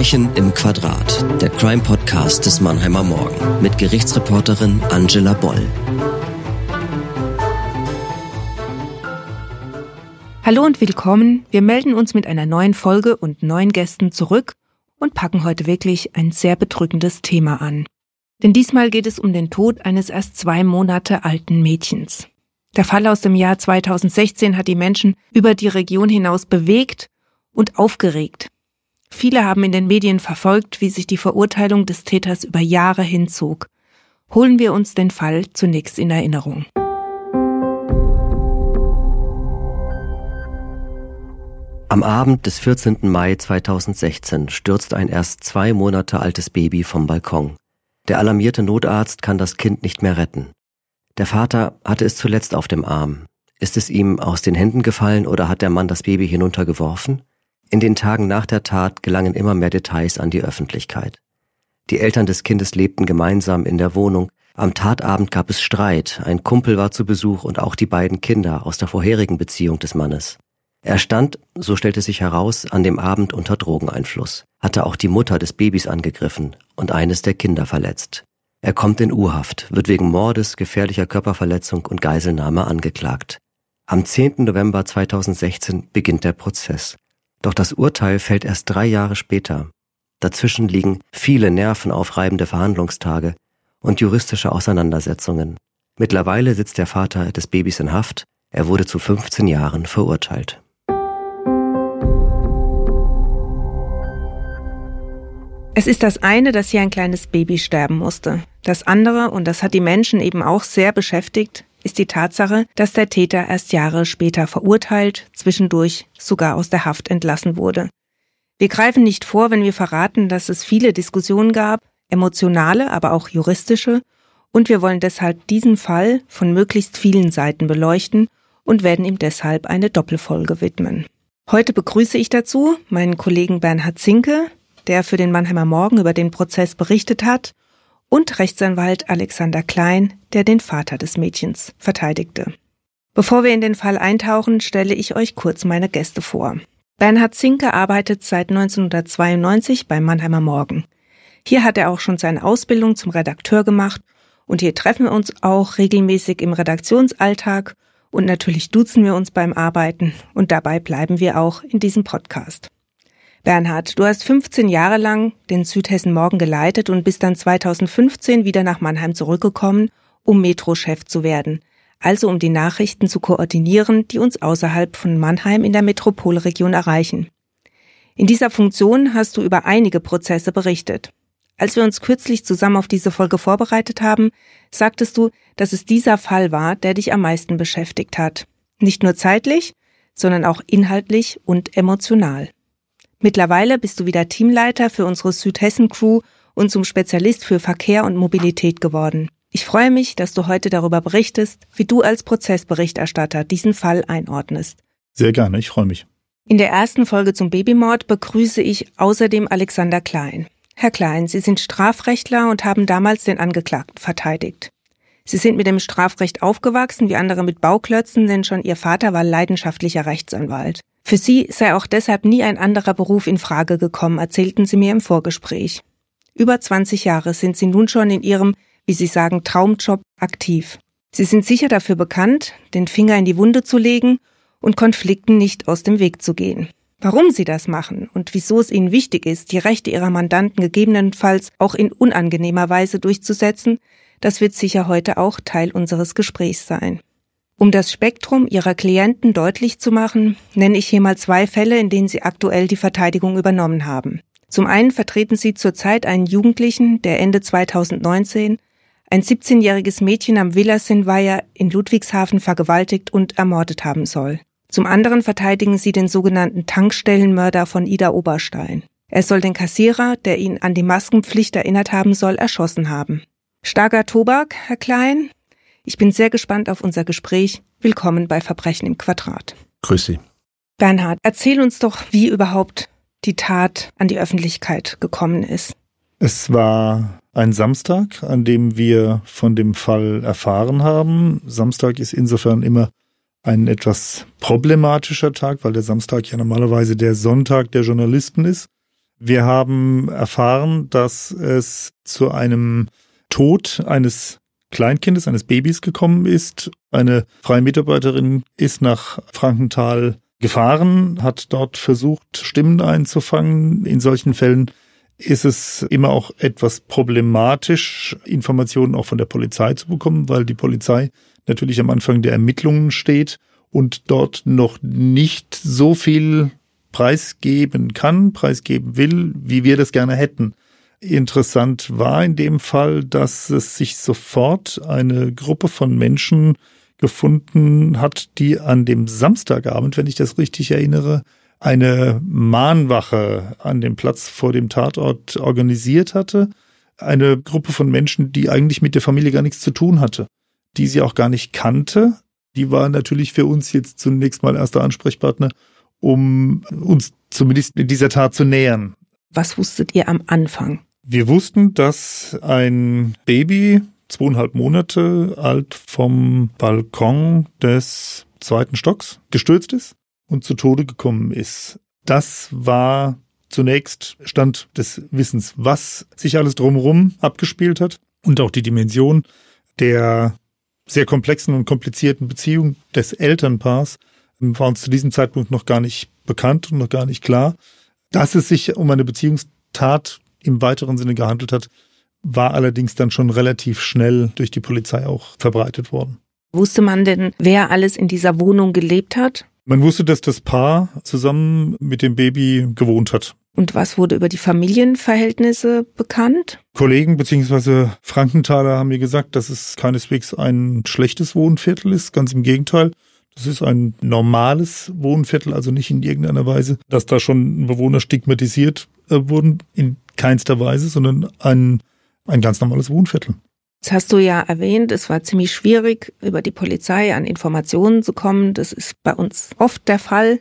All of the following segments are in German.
Verbrechen im Quadrat, der Crime-Podcast des Mannheimer Morgen mit Gerichtsreporterin Angela Boll. Hallo und willkommen. Wir melden uns mit einer neuen Folge und neuen Gästen zurück und packen heute wirklich ein sehr bedrückendes Thema an. Denn diesmal geht es um den Tod eines erst zwei Monate alten Mädchens. Der Fall aus dem Jahr 2016 hat die Menschen über die Region hinaus bewegt und aufgeregt. Viele haben in den Medien verfolgt, wie sich die Verurteilung des Täters über Jahre hinzog. Holen wir uns den Fall zunächst in Erinnerung. Am Abend des 14. Mai 2016 stürzt ein erst zwei Monate altes Baby vom Balkon. Der alarmierte Notarzt kann das Kind nicht mehr retten. Der Vater hatte es zuletzt auf dem Arm. Ist es ihm aus den Händen gefallen oder hat der Mann das Baby hinuntergeworfen? In den Tagen nach der Tat gelangen immer mehr Details an die Öffentlichkeit. Die Eltern des Kindes lebten gemeinsam in der Wohnung. Am Tatabend gab es Streit, ein Kumpel war zu Besuch und auch die beiden Kinder aus der vorherigen Beziehung des Mannes. Er stand, so stellte sich heraus, an dem Abend unter Drogeneinfluss, hatte auch die Mutter des Babys angegriffen und eines der Kinder verletzt. Er kommt in U-Haft, wird wegen Mordes, gefährlicher Körperverletzung und Geiselnahme angeklagt. Am 10. November 2016 beginnt der Prozess. Doch das Urteil fällt erst drei Jahre später. Dazwischen liegen viele nervenaufreibende Verhandlungstage und juristische Auseinandersetzungen. Mittlerweile sitzt der Vater des Babys in Haft. Er wurde zu 15 Jahren verurteilt. Es ist das eine, dass hier ein kleines Baby sterben musste. Das andere, und das hat die Menschen eben auch sehr beschäftigt, ist die Tatsache, dass der Täter erst Jahre später verurteilt, zwischendurch sogar aus der Haft entlassen wurde. Wir greifen nicht vor, wenn wir verraten, dass es viele Diskussionen gab, emotionale, aber auch juristische, und wir wollen deshalb diesen Fall von möglichst vielen Seiten beleuchten und werden ihm deshalb eine Doppelfolge widmen. Heute begrüße ich dazu meinen Kollegen Bernhard Zinke, der für den Mannheimer Morgen über den Prozess berichtet hat, und Rechtsanwalt Alexander Klein, der den Vater des Mädchens verteidigte. Bevor wir in den Fall eintauchen, stelle ich euch kurz meine Gäste vor. Bernhard Zinke arbeitet seit 1992 beim Mannheimer Morgen. Hier hat er auch schon seine Ausbildung zum Redakteur gemacht und hier treffen wir uns auch regelmäßig im Redaktionsalltag und natürlich duzen wir uns beim Arbeiten und dabei bleiben wir auch in diesem Podcast. Bernhard, du hast 15 Jahre lang den Südhessen Morgen geleitet und bist dann 2015 wieder nach Mannheim zurückgekommen, um Metro-Chef zu werden. Also um die Nachrichten zu koordinieren, die uns außerhalb von Mannheim in der Metropolregion erreichen. In dieser Funktion hast du über einige Prozesse berichtet. Als wir uns kürzlich zusammen auf diese Folge vorbereitet haben, sagtest du, dass es dieser Fall war, der dich am meisten beschäftigt hat. Nicht nur zeitlich, sondern auch inhaltlich und emotional. Mittlerweile bist du wieder Teamleiter für unsere Südhessen-Crew und zum Spezialist für Verkehr und Mobilität geworden. Ich freue mich, dass du heute darüber berichtest, wie du als Prozessberichterstatter diesen Fall einordnest. Sehr gerne, ich freue mich. In der ersten Folge zum Babymord begrüße ich außerdem Alexander Klein. Herr Klein, Sie sind Strafrechtler und haben damals den Angeklagten verteidigt. Sie sind mit dem Strafrecht aufgewachsen, wie andere mit Bauklötzen, denn schon Ihr Vater war leidenschaftlicher Rechtsanwalt. Für sie sei auch deshalb nie ein anderer Beruf in Frage gekommen, erzählten sie mir im Vorgespräch. Über 20 Jahre sind sie nun schon in ihrem, wie sie sagen, Traumjob aktiv. Sie sind sicher dafür bekannt, den Finger in die Wunde zu legen und Konflikten nicht aus dem Weg zu gehen. Warum sie das machen und wieso es ihnen wichtig ist, die Rechte ihrer Mandanten gegebenenfalls auch in unangenehmer Weise durchzusetzen, das wird sicher heute auch Teil unseres Gesprächs sein. Um das Spektrum Ihrer Klienten deutlich zu machen, nenne ich hier mal zwei Fälle, in denen Sie aktuell die Verteidigung übernommen haben. Zum einen vertreten Sie zurzeit einen Jugendlichen, der Ende 2019 ein 17-jähriges Mädchen am Villasinweiher in Ludwigshafen vergewaltigt und ermordet haben soll. Zum anderen verteidigen Sie den sogenannten Tankstellenmörder von Ida Oberstein. Er soll den Kassierer, der ihn an die Maskenpflicht erinnert haben soll, erschossen haben. Starker Tobak, Herr Klein, ich bin sehr gespannt auf unser Gespräch. Willkommen bei Verbrechen im Quadrat. Grüß Sie. Bernhard, erzähl uns doch, wie überhaupt die Tat an die Öffentlichkeit gekommen ist. Es war ein Samstag, an dem wir von dem Fall erfahren haben. Samstag ist insofern immer ein etwas problematischer Tag, weil der Samstag ja normalerweise der Sonntag der Journalisten ist. Wir haben erfahren, dass es zu einem Tod eines Kleinkindes, eines Babys gekommen ist. Eine freie Mitarbeiterin ist nach Frankenthal gefahren, hat dort versucht, Stimmen einzufangen. In solchen Fällen ist es immer auch etwas problematisch, Informationen auch von der Polizei zu bekommen, weil die Polizei natürlich am Anfang der Ermittlungen steht und dort noch nicht so viel preisgeben kann, preisgeben will, wie wir das gerne hätten. Interessant war in dem Fall, dass es sich sofort eine Gruppe von Menschen gefunden hat, die an dem Samstagabend, wenn ich das richtig erinnere, eine Mahnwache an dem Platz vor dem Tatort organisiert hatte. Eine Gruppe von Menschen, die eigentlich mit der Familie gar nichts zu tun hatte, die sie auch gar nicht kannte. Die war natürlich für uns jetzt zunächst mal erster Ansprechpartner, um uns zumindest in dieser Tat zu nähern. Was wusstet ihr am Anfang? Wir wussten, dass ein Baby, zweieinhalb Monate alt, vom Balkon des zweiten Stocks gestürzt ist und zu Tode gekommen ist. Das war zunächst Stand des Wissens, was sich alles drumherum abgespielt hat und auch die Dimension der sehr komplexen und komplizierten Beziehung des Elternpaars war uns zu diesem Zeitpunkt noch gar nicht bekannt und noch gar nicht klar. Dass es sich um eine Beziehungstat im weiteren Sinne gehandelt hat, war allerdings dann schon relativ schnell durch die Polizei auch verbreitet worden. Wusste man denn, wer alles in dieser Wohnung gelebt hat? Man wusste, dass das Paar zusammen mit dem Baby gewohnt hat. Und was wurde über die Familienverhältnisse bekannt? Kollegen bzw. Frankenthaler haben mir gesagt, dass es keineswegs ein schlechtes Wohnviertel ist, ganz im Gegenteil. Das ist ein normales Wohnviertel, also nicht in irgendeiner Weise, dass da schon Bewohner stigmatisiert äh, wurden, in keinster Weise, sondern ein, ein ganz normales Wohnviertel. Jetzt hast du ja erwähnt, es war ziemlich schwierig, über die Polizei an Informationen zu kommen. Das ist bei uns oft der Fall,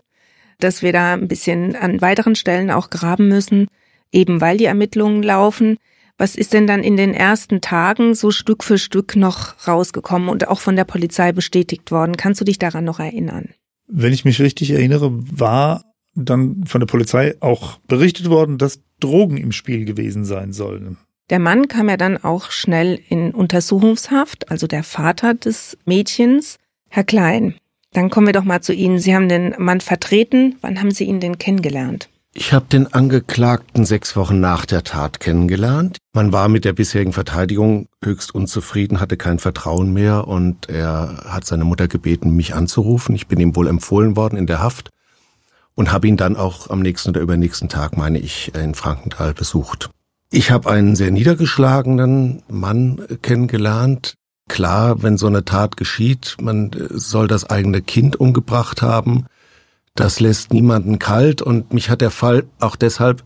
dass wir da ein bisschen an weiteren Stellen auch graben müssen, eben weil die Ermittlungen laufen. Was ist denn dann in den ersten Tagen so Stück für Stück noch rausgekommen und auch von der Polizei bestätigt worden? Kannst du dich daran noch erinnern? Wenn ich mich richtig erinnere, war dann von der Polizei auch berichtet worden, dass Drogen im Spiel gewesen sein sollen. Der Mann kam ja dann auch schnell in Untersuchungshaft, also der Vater des Mädchens, Herr Klein. Dann kommen wir doch mal zu Ihnen. Sie haben den Mann vertreten. Wann haben Sie ihn denn kennengelernt? Ich habe den Angeklagten sechs Wochen nach der Tat kennengelernt. Man war mit der bisherigen Verteidigung höchst unzufrieden, hatte kein Vertrauen mehr und er hat seine Mutter gebeten, mich anzurufen. Ich bin ihm wohl empfohlen worden in der Haft und habe ihn dann auch am nächsten oder übernächsten Tag, meine ich, in Frankenthal besucht. Ich habe einen sehr niedergeschlagenen Mann kennengelernt. Klar, wenn so eine Tat geschieht, man soll das eigene Kind umgebracht haben. Das lässt niemanden kalt und mich hat der Fall auch deshalb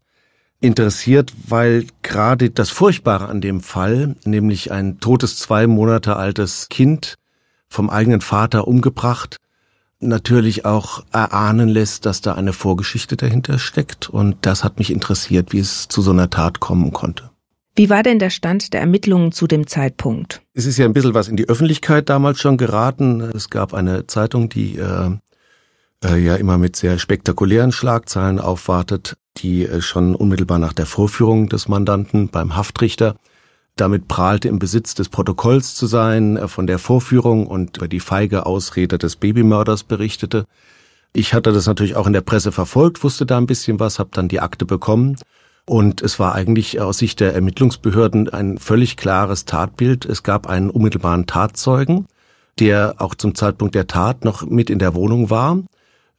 interessiert, weil gerade das Furchtbare an dem Fall, nämlich ein totes zwei Monate altes Kind vom eigenen Vater umgebracht, natürlich auch erahnen lässt, dass da eine Vorgeschichte dahinter steckt. Und das hat mich interessiert, wie es zu so einer Tat kommen konnte. Wie war denn der Stand der Ermittlungen zu dem Zeitpunkt? Es ist ja ein bisschen was in die Öffentlichkeit damals schon geraten. Es gab eine Zeitung, die äh, äh, ja immer mit sehr spektakulären Schlagzeilen aufwartet, die äh, schon unmittelbar nach der Vorführung des Mandanten beim Haftrichter damit prahlte, im Besitz des Protokolls zu sein, äh, von der Vorführung und über die feige Ausrede des Babymörders berichtete. Ich hatte das natürlich auch in der Presse verfolgt, wusste da ein bisschen was, habe dann die Akte bekommen. Und es war eigentlich aus Sicht der Ermittlungsbehörden ein völlig klares Tatbild. Es gab einen unmittelbaren Tatzeugen, der auch zum Zeitpunkt der Tat noch mit in der Wohnung war.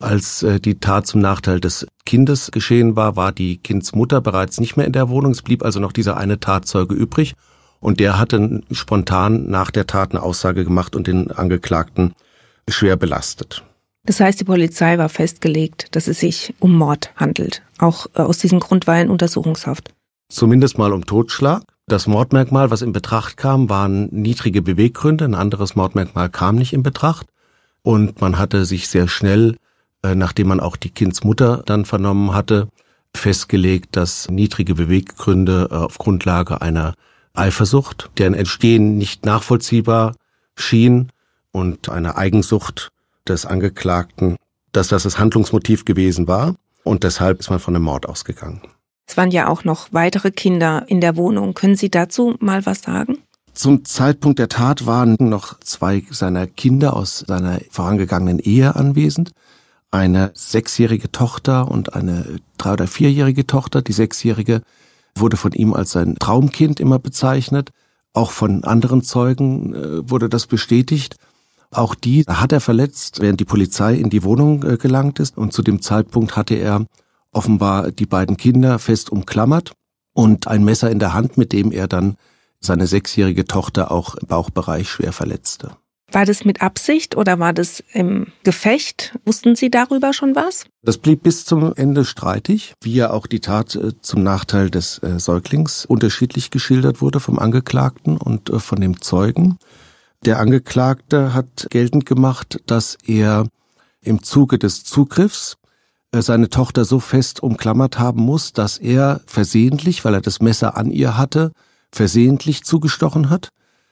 Als äh, die Tat zum Nachteil des Kindes geschehen war, war die Kindsmutter bereits nicht mehr in der Wohnung. Es blieb also noch dieser eine Tatzeuge übrig. Und der hatte spontan nach der Tat eine Aussage gemacht und den Angeklagten schwer belastet. Das heißt, die Polizei war festgelegt, dass es sich um Mord handelt. Auch äh, aus diesem Grund war er in Untersuchungshaft. Zumindest mal um Totschlag. Das Mordmerkmal, was in Betracht kam, waren niedrige Beweggründe. Ein anderes Mordmerkmal kam nicht in Betracht. Und man hatte sich sehr schnell nachdem man auch die Kindsmutter dann vernommen hatte, festgelegt, dass niedrige Beweggründe äh, auf Grundlage einer Eifersucht, deren Entstehen nicht nachvollziehbar schien, und einer Eigensucht des Angeklagten, dass das das Handlungsmotiv gewesen war. Und deshalb ist man von einem Mord ausgegangen. Es waren ja auch noch weitere Kinder in der Wohnung. Können Sie dazu mal was sagen? Zum Zeitpunkt der Tat waren noch zwei seiner Kinder aus seiner vorangegangenen Ehe anwesend. Eine sechsjährige Tochter und eine drei- oder vierjährige Tochter. Die sechsjährige wurde von ihm als sein Traumkind immer bezeichnet. Auch von anderen Zeugen äh, wurde das bestätigt. Auch die hat er verletzt, während die Polizei in die Wohnung äh, gelangt ist. Und zu dem Zeitpunkt hatte er offenbar die beiden Kinder fest umklammert und ein Messer in der Hand, mit dem er dann seine sechsjährige Tochter auch im Bauchbereich schwer verletzte. War das mit Absicht oder war das im Gefecht? Wussten Sie darüber schon was? Das blieb bis zum Ende streitig, wie ja auch die Tat äh, zum Nachteil des äh, Säuglings unterschiedlich geschildert wurde vom Angeklagten und äh, von dem Zeugen. Der Angeklagte hat geltend gemacht, dass er im Zuge des Zugriffs seine Tochter so fest umklammert haben muss, dass er versehentlich, weil er das Messer an ihr hatte, versehentlich zugestochen hat.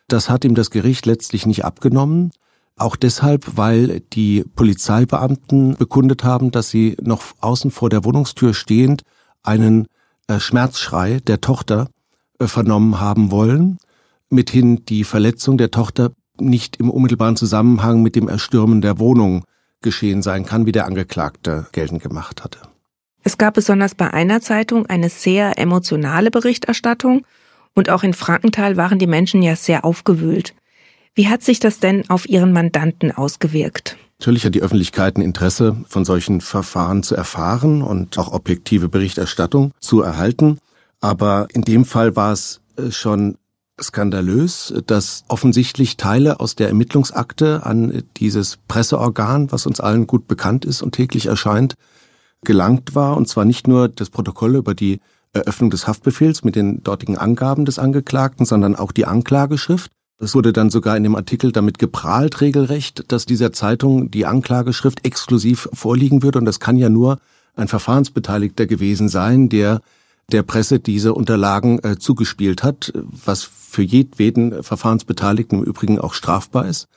Das hat ihm das Gericht letztlich nicht abgenommen. Auch deshalb, weil die Polizeibeamten bekundet haben, dass sie noch außen vor der Wohnungstür stehend einen äh, Schmerzschrei der Tochter äh, vernommen haben wollen, mithin die Verletzung der Tochter nicht im unmittelbaren Zusammenhang mit dem Erstürmen der Wohnung geschehen sein kann, wie der Angeklagte geltend gemacht hatte. Es gab besonders bei einer Zeitung eine sehr emotionale Berichterstattung und auch in Frankenthal waren die Menschen ja sehr aufgewühlt. Wie hat sich das denn auf Ihren Mandanten ausgewirkt? Natürlich hat die Öffentlichkeit ein Interesse, von solchen Verfahren zu erfahren und auch objektive Berichterstattung zu erhalten. Aber in dem Fall war es äh, schon skandalös, dass offensichtlich Teile aus der Ermittlungsakte an dieses Presseorgan, was uns allen gut bekannt ist und täglich erscheint, gelangt war. Und zwar nicht nur das Protokoll über die Eröffnung des Haftbefehls mit den dortigen Angaben des Angeklagten, sondern auch die Anklageschrift. Es wurde dann sogar in dem Artikel damit geprahlt, regelrecht, dass dieser Zeitung die Anklageschrift exklusiv vorliegen würde. Und das kann ja nur ein Verfahrensbeteiligter gewesen sein, der der Presse diese Unterlagen äh, zugespielt hat, was für jedweden Verfahrensbeteiligten im Übrigen auch strafbar ist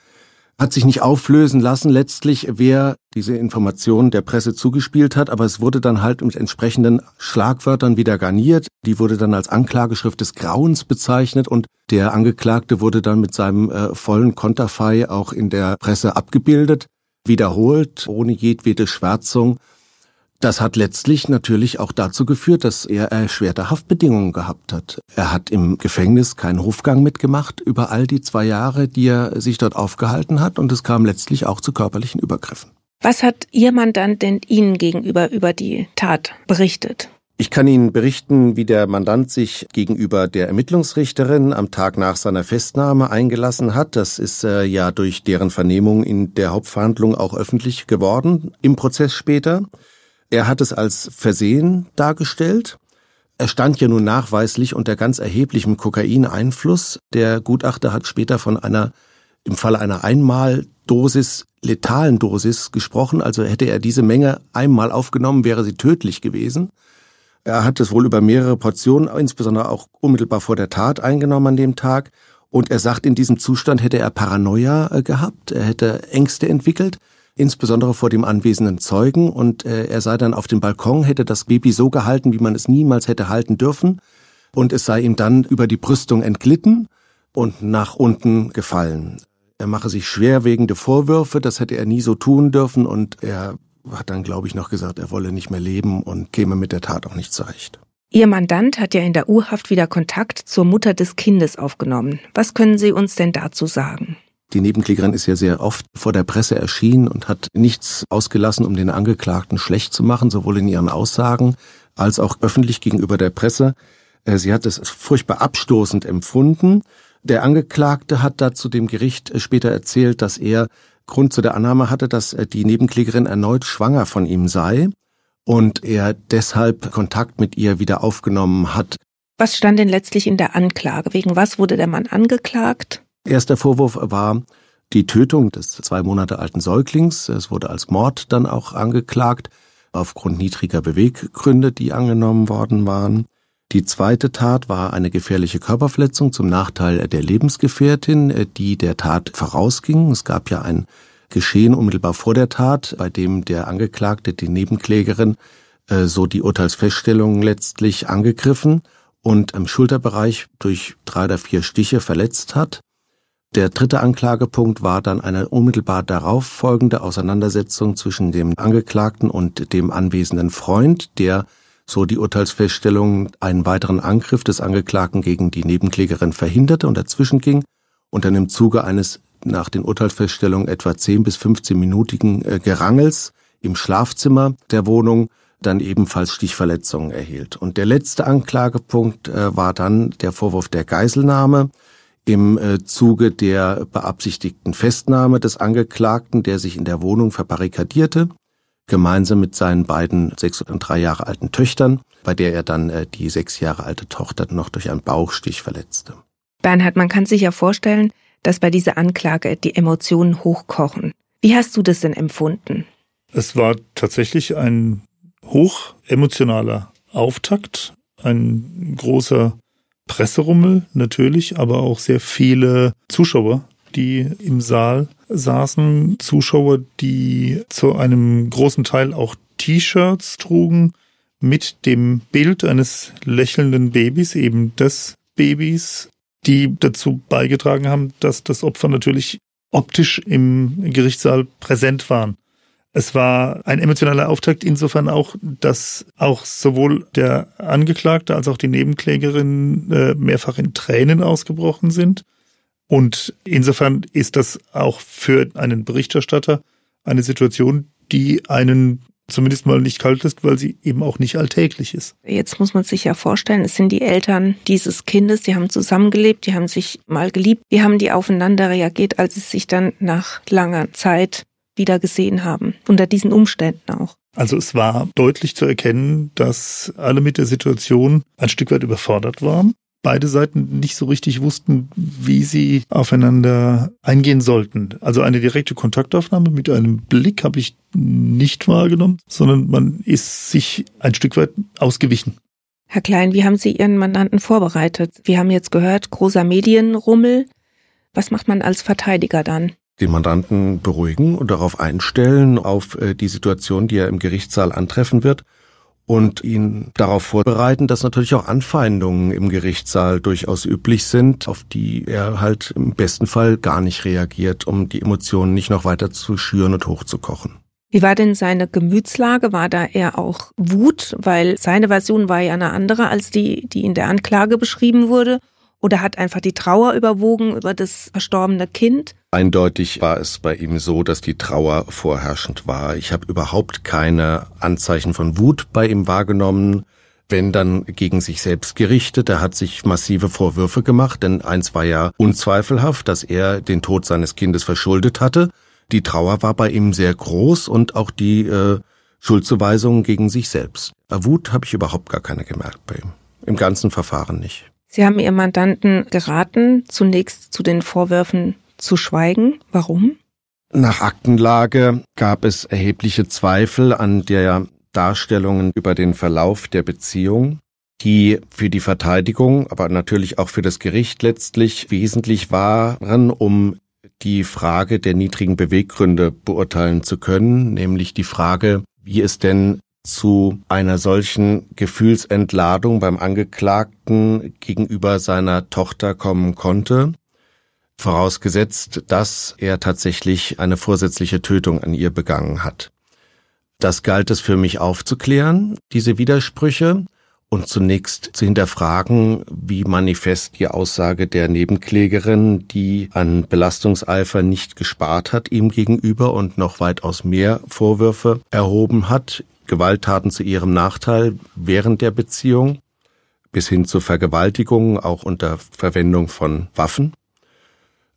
hat sich nicht auflösen lassen letztlich, wer diese Informationen der Presse zugespielt hat, aber es wurde dann halt mit entsprechenden Schlagwörtern wieder garniert. Die wurde dann als Anklageschrift des Grauens bezeichnet und der Angeklagte wurde dann mit seinem äh, vollen Konterfei auch in der Presse abgebildet, wiederholt, ohne jedwede Schwärzung. Das hat letztlich natürlich auch dazu geführt, dass er erschwerte Haftbedingungen gehabt hat. Er hat im Gefängnis keinen Hofgang mitgemacht über all die zwei Jahre, die er sich dort aufgehalten hat, und es kam letztlich auch zu körperlichen Übergriffen. Was hat Ihr Mandant denn Ihnen gegenüber über die Tat berichtet? Ich kann Ihnen berichten, wie der Mandant sich gegenüber der Ermittlungsrichterin am Tag nach seiner Festnahme eingelassen hat. Das ist äh, ja durch deren Vernehmung in der Hauptverhandlung auch öffentlich geworden, im Prozess später. Er hat es als Versehen dargestellt. Er stand ja nun nachweislich unter ganz erheblichem Kokaineinfluss. Der Gutachter hat später von einer, im Falle einer Einmaldosis, letalen Dosis gesprochen. Also hätte er diese Menge einmal aufgenommen, wäre sie tödlich gewesen. Er hat es wohl über mehrere Portionen, insbesondere auch unmittelbar vor der Tat eingenommen an dem Tag. Und er sagt, in diesem Zustand hätte er Paranoia äh, gehabt, er hätte Ängste entwickelt insbesondere vor dem anwesenden Zeugen, und äh, er sei dann auf dem Balkon, hätte das Baby so gehalten, wie man es niemals hätte halten dürfen, und es sei ihm dann über die Brüstung entglitten und nach unten gefallen. Er mache sich schwerwiegende Vorwürfe, das hätte er nie so tun dürfen, und er hat dann, glaube ich, noch gesagt, er wolle nicht mehr leben und käme mit der Tat auch nicht zurecht. Ihr Mandant hat ja in der Urhaft wieder Kontakt zur Mutter des Kindes aufgenommen. Was können Sie uns denn dazu sagen? Die Nebenklägerin ist ja sehr oft vor der Presse erschienen und hat nichts ausgelassen, um den Angeklagten schlecht zu machen, sowohl in ihren Aussagen als auch öffentlich gegenüber der Presse. Äh, sie hat es furchtbar abstoßend empfunden. Der Angeklagte hat dazu dem Gericht später erzählt, dass er Grund zu der Annahme hatte, dass äh, die Nebenklägerin erneut schwanger von ihm sei und er deshalb Kontakt mit ihr wieder aufgenommen hat. Was stand denn letztlich in der Anklage? Wegen was wurde der Mann angeklagt? Erster Vorwurf war die Tötung des zwei Monate alten Säuglings. Es wurde als Mord dann auch angeklagt, aufgrund niedriger Beweggründe, die angenommen worden waren. Die zweite Tat war eine gefährliche Körperverletzung zum Nachteil der Lebensgefährtin, die der Tat vorausging. Es gab ja ein Geschehen unmittelbar vor der Tat, bei dem der Angeklagte die Nebenklägerin äh, so die Urteilsfeststellung letztlich angegriffen und im Schulterbereich durch drei oder vier Stiche verletzt hat. Der dritte Anklagepunkt war dann eine unmittelbar darauf folgende Auseinandersetzung zwischen dem Angeklagten und dem anwesenden Freund, der so die Urteilsfeststellung einen weiteren Angriff des Angeklagten gegen die Nebenklägerin verhinderte und dazwischen ging und dann im Zuge eines nach den Urteilsfeststellungen etwa 10 bis 15 minütigen äh, Gerangels im Schlafzimmer der Wohnung dann ebenfalls Stichverletzungen erhielt. Und der letzte Anklagepunkt äh, war dann der Vorwurf der Geiselnahme im äh, Zuge der beabsichtigten Festnahme des Angeklagten, der sich in der Wohnung verbarrikadierte, gemeinsam mit seinen beiden sechs und drei Jahre alten Töchtern, bei der er dann äh, die sechs Jahre alte Tochter noch durch einen Bauchstich verletzte. Bernhard, man kann sich ja vorstellen, dass bei dieser Anklage die Emotionen hochkochen. Wie hast du das denn empfunden? Es war tatsächlich ein hoch emotionaler Auftakt, ein großer Presserummel natürlich, aber auch sehr viele Zuschauer, die im Saal saßen, Zuschauer, die zu einem großen Teil auch T-Shirts trugen mit dem Bild eines lächelnden Babys, eben des Babys, die dazu beigetragen haben, dass das Opfer natürlich optisch im Gerichtssaal präsent waren. Es war ein emotionaler Auftakt insofern auch, dass auch sowohl der Angeklagte als auch die Nebenklägerin äh, mehrfach in Tränen ausgebrochen sind. Und insofern ist das auch für einen Berichterstatter eine Situation, die einen zumindest mal nicht kalt ist, weil sie eben auch nicht alltäglich ist. Jetzt muss man sich ja vorstellen, es sind die Eltern dieses Kindes, die haben zusammengelebt, die haben sich mal geliebt. Wie haben die aufeinander reagiert, als es sich dann nach langer Zeit wieder gesehen haben, unter diesen Umständen auch. Also es war deutlich zu erkennen, dass alle mit der Situation ein Stück weit überfordert waren. Beide Seiten nicht so richtig wussten, wie sie aufeinander eingehen sollten. Also eine direkte Kontaktaufnahme mit einem Blick habe ich nicht wahrgenommen, sondern man ist sich ein Stück weit ausgewichen. Herr Klein, wie haben Sie Ihren Mandanten vorbereitet? Wir haben jetzt gehört, großer Medienrummel. Was macht man als Verteidiger dann? Den Mandanten beruhigen und darauf einstellen, auf äh, die Situation, die er im Gerichtssaal antreffen wird und ihn darauf vorbereiten, dass natürlich auch Anfeindungen im Gerichtssaal durchaus üblich sind, auf die er halt im besten Fall gar nicht reagiert, um die Emotionen nicht noch weiter zu schüren und hochzukochen. Wie war denn seine Gemütslage? War da eher auch Wut? Weil seine Version war ja eine andere als die, die in der Anklage beschrieben wurde. Oder hat einfach die Trauer überwogen über das verstorbene Kind? Eindeutig war es bei ihm so, dass die Trauer vorherrschend war. Ich habe überhaupt keine Anzeichen von Wut bei ihm wahrgenommen wenn dann gegen sich selbst gerichtet. Er hat sich massive Vorwürfe gemacht, denn eins war ja unzweifelhaft, dass er den Tod seines Kindes verschuldet hatte. Die Trauer war bei ihm sehr groß und auch die äh, Schuldzuweisungen gegen sich selbst. Wut habe ich überhaupt gar keine gemerkt bei ihm. Im ganzen Verfahren nicht. Sie haben Ihrem Mandanten geraten, zunächst zu den Vorwürfen zu schweigen. Warum? Nach Aktenlage gab es erhebliche Zweifel an der Darstellungen über den Verlauf der Beziehung, die für die Verteidigung, aber natürlich auch für das Gericht letztlich wesentlich waren, um die Frage der niedrigen Beweggründe beurteilen zu können, nämlich die Frage, wie es denn zu einer solchen Gefühlsentladung beim Angeklagten gegenüber seiner Tochter kommen konnte, vorausgesetzt, dass er tatsächlich eine vorsätzliche Tötung an ihr begangen hat. Das galt es für mich aufzuklären, diese Widersprüche, und zunächst zu hinterfragen, wie manifest die Aussage der Nebenklägerin, die an Belastungseifer nicht gespart hat ihm gegenüber und noch weitaus mehr Vorwürfe erhoben hat, Gewalttaten zu ihrem Nachteil während der Beziehung bis hin zu Vergewaltigungen, auch unter Verwendung von Waffen,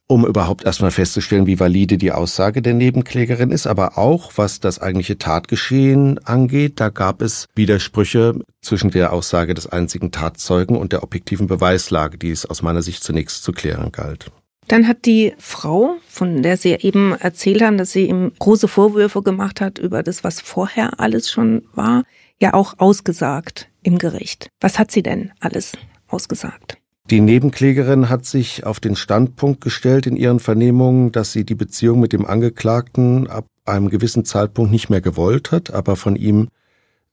um überhaupt erstmal festzustellen, wie valide die Aussage der Nebenklägerin ist, aber auch was das eigentliche Tatgeschehen angeht, da gab es Widersprüche zwischen der Aussage des einzigen Tatzeugen und der objektiven Beweislage, die es aus meiner Sicht zunächst zu klären galt. Dann hat die Frau, von der Sie eben erzählt haben, dass sie ihm große Vorwürfe gemacht hat über das, was vorher alles schon war, ja auch ausgesagt im Gericht. Was hat sie denn alles ausgesagt? Die Nebenklägerin hat sich auf den Standpunkt gestellt in ihren Vernehmungen, dass sie die Beziehung mit dem Angeklagten ab einem gewissen Zeitpunkt nicht mehr gewollt hat, aber von ihm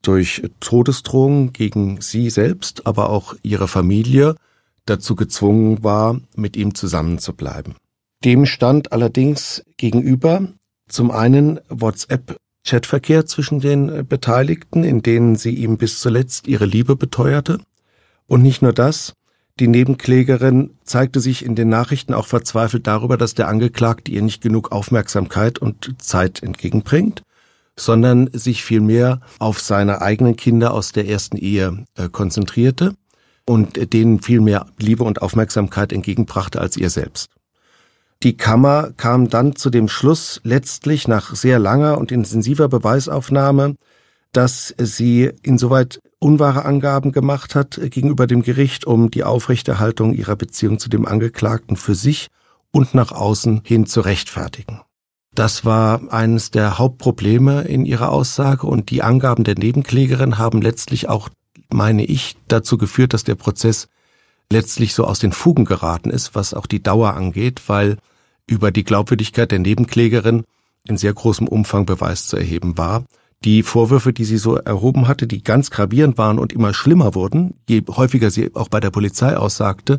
durch Todesdrohungen gegen sie selbst, aber auch ihre Familie dazu gezwungen war, mit ihm zusammenzubleiben. Dem stand allerdings gegenüber zum einen WhatsApp-Chatverkehr zwischen den Beteiligten, in denen sie ihm bis zuletzt ihre Liebe beteuerte. Und nicht nur das, die Nebenklägerin zeigte sich in den Nachrichten auch verzweifelt darüber, dass der Angeklagte ihr nicht genug Aufmerksamkeit und Zeit entgegenbringt, sondern sich vielmehr auf seine eigenen Kinder aus der ersten Ehe äh, konzentrierte und denen viel mehr Liebe und Aufmerksamkeit entgegenbrachte als ihr selbst. Die Kammer kam dann zu dem Schluss, letztlich nach sehr langer und intensiver Beweisaufnahme, dass sie insoweit unwahre Angaben gemacht hat gegenüber dem Gericht, um die Aufrechterhaltung ihrer Beziehung zu dem Angeklagten für sich und nach außen hin zu rechtfertigen. Das war eines der Hauptprobleme in ihrer Aussage und die Angaben der Nebenklägerin haben letztlich auch, meine ich, dazu geführt, dass der Prozess letztlich so aus den Fugen geraten ist, was auch die Dauer angeht, weil über die Glaubwürdigkeit der Nebenklägerin in sehr großem Umfang Beweis zu erheben war. Die Vorwürfe, die sie so erhoben hatte, die ganz gravierend waren und immer schlimmer wurden, je häufiger sie auch bei der Polizei aussagte,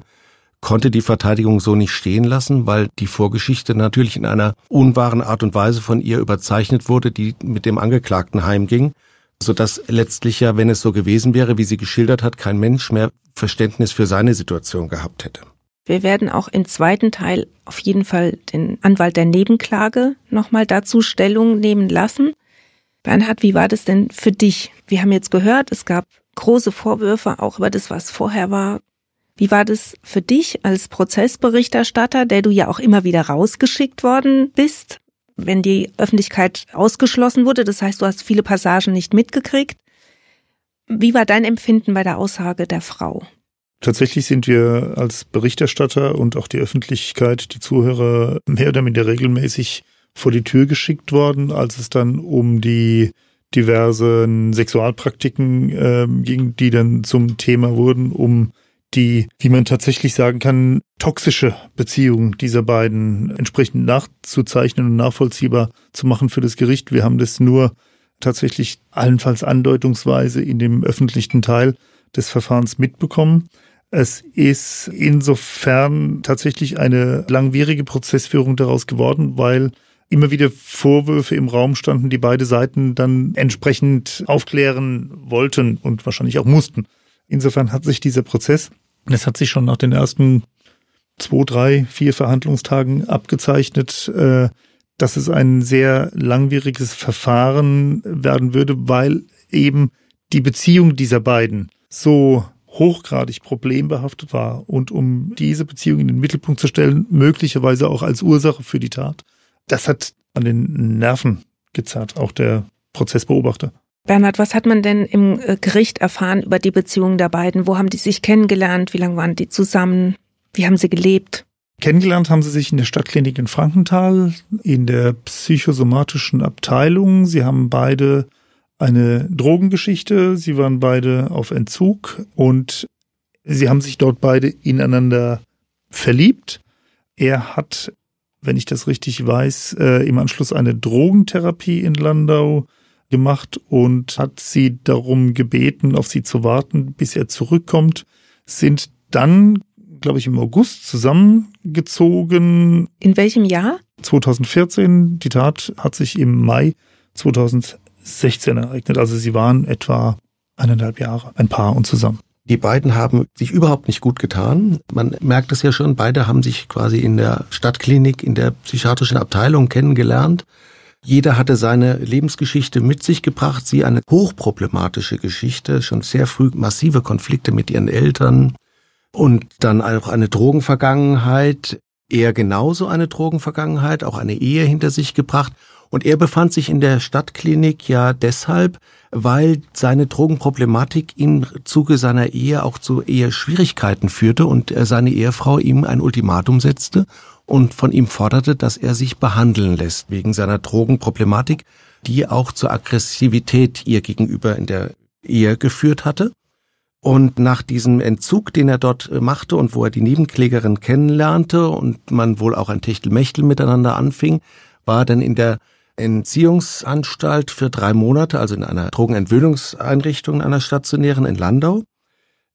konnte die Verteidigung so nicht stehen lassen, weil die Vorgeschichte natürlich in einer unwahren Art und Weise von ihr überzeichnet wurde, die mit dem Angeklagten heimging, so dass letztlich ja, wenn es so gewesen wäre, wie sie geschildert hat, kein Mensch mehr Verständnis für seine Situation gehabt hätte. Wir werden auch im zweiten Teil auf jeden Fall den Anwalt der Nebenklage nochmal dazu Stellung nehmen lassen. Bernhard, wie war das denn für dich? Wir haben jetzt gehört, es gab große Vorwürfe auch über das, was vorher war. Wie war das für dich als Prozessberichterstatter, der du ja auch immer wieder rausgeschickt worden bist, wenn die Öffentlichkeit ausgeschlossen wurde? Das heißt, du hast viele Passagen nicht mitgekriegt. Wie war dein Empfinden bei der Aussage der Frau? Tatsächlich sind wir als Berichterstatter und auch die Öffentlichkeit, die Zuhörer mehr oder minder regelmäßig vor die Tür geschickt worden, als es dann um die diversen Sexualpraktiken äh, ging, die dann zum Thema wurden, um die, wie man tatsächlich sagen kann, toxische Beziehung dieser beiden entsprechend nachzuzeichnen und nachvollziehbar zu machen für das Gericht. Wir haben das nur tatsächlich allenfalls andeutungsweise in dem öffentlichen Teil des Verfahrens mitbekommen. Es ist insofern tatsächlich eine langwierige Prozessführung daraus geworden, weil immer wieder Vorwürfe im Raum standen, die beide Seiten dann entsprechend aufklären wollten und wahrscheinlich auch mussten. Insofern hat sich dieser Prozess, das hat sich schon nach den ersten zwei, drei, vier Verhandlungstagen abgezeichnet, äh, dass es ein sehr langwieriges Verfahren werden würde, weil eben die Beziehung dieser beiden so hochgradig problembehaftet war und um diese Beziehung in den Mittelpunkt zu stellen, möglicherweise auch als Ursache für die Tat, das hat an den Nerven gezerrt, auch der Prozessbeobachter. Bernhard, was hat man denn im äh, Gericht erfahren über die Beziehung der beiden? Wo haben die sich kennengelernt? Wie lange waren die zusammen? Wie haben sie gelebt? Kennengelernt haben sie sich in der Stadtklinik in Frankenthal, in der psychosomatischen Abteilung. Sie haben beide eine Drogengeschichte, sie waren beide auf Entzug und sie haben sich dort beide ineinander verliebt. Er hat, wenn ich das richtig weiß, äh, im Anschluss eine Drogentherapie in Landau gemacht und hat sie darum gebeten, auf sie zu warten, bis er zurückkommt, sind dann, glaube ich, im August zusammengezogen. In welchem Jahr? 2014. Die Tat hat sich im Mai 2016 ereignet. Also sie waren etwa eineinhalb Jahre ein Paar und zusammen. Die beiden haben sich überhaupt nicht gut getan. Man merkt es ja schon, beide haben sich quasi in der Stadtklinik, in der psychiatrischen Abteilung kennengelernt. Jeder hatte seine Lebensgeschichte mit sich gebracht, sie eine hochproblematische Geschichte, schon sehr früh massive Konflikte mit ihren Eltern und dann auch eine Drogenvergangenheit, er genauso eine Drogenvergangenheit, auch eine Ehe hinter sich gebracht. Und er befand sich in der Stadtklinik ja deshalb, weil seine Drogenproblematik im Zuge seiner Ehe auch zu Eheschwierigkeiten führte und seine Ehefrau ihm ein Ultimatum setzte und von ihm forderte, dass er sich behandeln lässt wegen seiner Drogenproblematik, die auch zur Aggressivität ihr gegenüber in der Ehe geführt hatte. Und nach diesem Entzug, den er dort äh, machte und wo er die Nebenklägerin kennenlernte und man wohl auch ein Techtelmechtel miteinander anfing, war dann in der Entziehungsanstalt für drei Monate, also in einer Drogenentwöhnungseinrichtung in einer stationären in Landau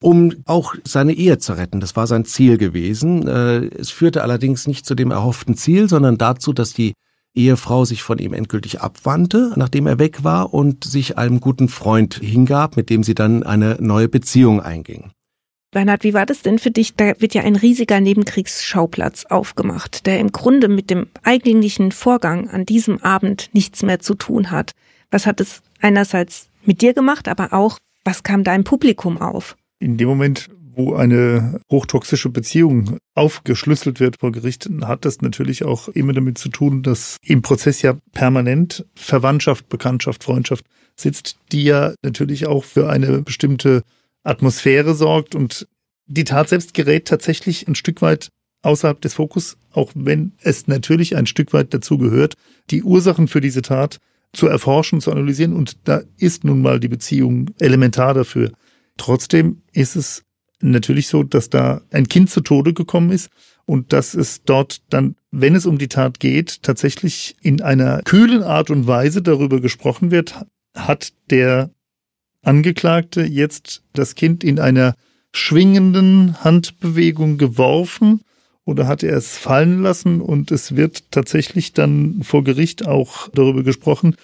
um auch seine Ehe zu retten. Das war sein Ziel gewesen. Äh, es führte allerdings nicht zu dem erhofften Ziel, sondern dazu, dass die Ehefrau sich von ihm endgültig abwandte, nachdem er weg war und sich einem guten Freund hingab, mit dem sie dann eine neue Beziehung einging. Bernhard, wie war das denn für dich? Da wird ja ein riesiger Nebenkriegsschauplatz aufgemacht, der im Grunde mit dem eigentlichen Vorgang an diesem Abend nichts mehr zu tun hat. Was hat es einerseits mit dir gemacht, aber auch, was kam da im Publikum auf? In dem Moment, wo eine hochtoxische Beziehung aufgeschlüsselt wird vor Gericht, hat das natürlich auch immer damit zu tun, dass im Prozess ja permanent Verwandtschaft, Bekanntschaft, Freundschaft sitzt, die ja natürlich auch für eine bestimmte Atmosphäre sorgt und die Tat selbst gerät tatsächlich ein Stück weit außerhalb des Fokus, auch wenn es natürlich ein Stück weit dazu gehört, die Ursachen für diese Tat zu erforschen, zu analysieren und da ist nun mal die Beziehung elementar dafür. Trotzdem ist es natürlich so, dass da ein Kind zu Tode gekommen ist und dass es dort dann, wenn es um die Tat geht, tatsächlich in einer kühlen Art und Weise darüber gesprochen wird, hat der Angeklagte jetzt das Kind in einer schwingenden Handbewegung geworfen oder hat er es fallen lassen und es wird tatsächlich dann vor Gericht auch darüber gesprochen,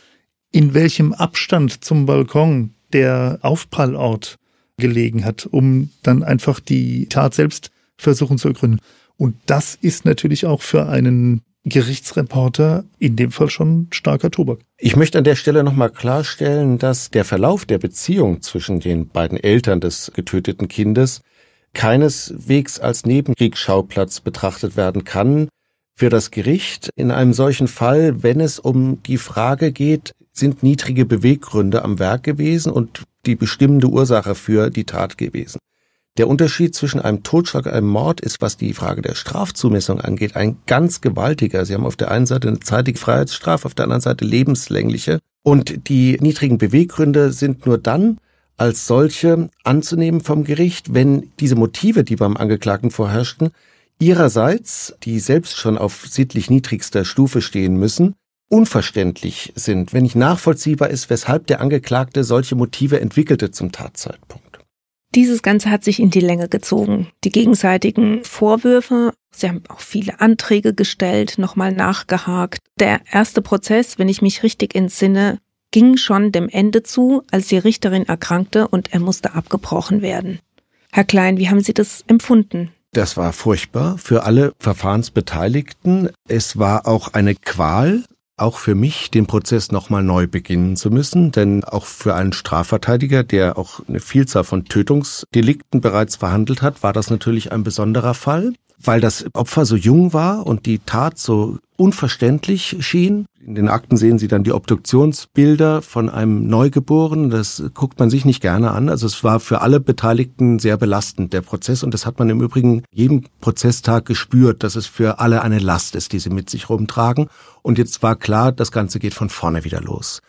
in welchem Abstand zum Balkon der Aufprallort gelegen hat, um dann einfach die Tat selbst versuchen zu ergründen. Und das ist natürlich auch für einen Gerichtsreporter in dem Fall schon starker Tobak. Ich möchte an der Stelle nochmal klarstellen, dass der Verlauf der Beziehung zwischen den beiden Eltern des getöteten Kindes keineswegs als Nebenkriegsschauplatz betrachtet werden kann für das Gericht. In einem solchen Fall, wenn es um die Frage geht, sind niedrige Beweggründe am Werk gewesen und die bestimmende Ursache für die Tat gewesen. Der Unterschied zwischen einem Totschlag und einem Mord ist, was die Frage der Strafzumessung angeht, ein ganz gewaltiger. Sie haben auf der einen Seite eine zeitige Freiheitsstrafe, auf der anderen Seite lebenslängliche. Und die niedrigen Beweggründe sind nur dann als solche anzunehmen vom Gericht, wenn diese Motive, die beim Angeklagten vorherrschten, ihrerseits, die selbst schon auf sittlich niedrigster Stufe stehen müssen, unverständlich sind, wenn nicht nachvollziehbar ist, weshalb der Angeklagte solche Motive entwickelte zum Tatzeitpunkt. Dieses Ganze hat sich in die Länge gezogen. Die gegenseitigen Vorwürfe, sie haben auch viele Anträge gestellt, nochmal nachgehakt. Der erste Prozess, wenn ich mich richtig entsinne, ging schon dem Ende zu, als die Richterin erkrankte und er musste abgebrochen werden. Herr Klein, wie haben Sie das empfunden? Das war furchtbar für alle Verfahrensbeteiligten. Es war auch eine Qual, auch für mich den Prozess nochmal neu beginnen zu müssen, denn auch für einen Strafverteidiger, der auch eine Vielzahl von Tötungsdelikten bereits verhandelt hat, war das natürlich ein besonderer Fall weil das Opfer so jung war und die Tat so unverständlich schien. In den Akten sehen Sie dann die Obduktionsbilder von einem Neugeborenen. Das guckt man sich nicht gerne an. Also es war für alle Beteiligten sehr belastend, der Prozess. Und das hat man im Übrigen jeden Prozesstag gespürt, dass es für alle eine Last ist, die sie mit sich rumtragen. Und jetzt war klar, das Ganze geht von vorne wieder los.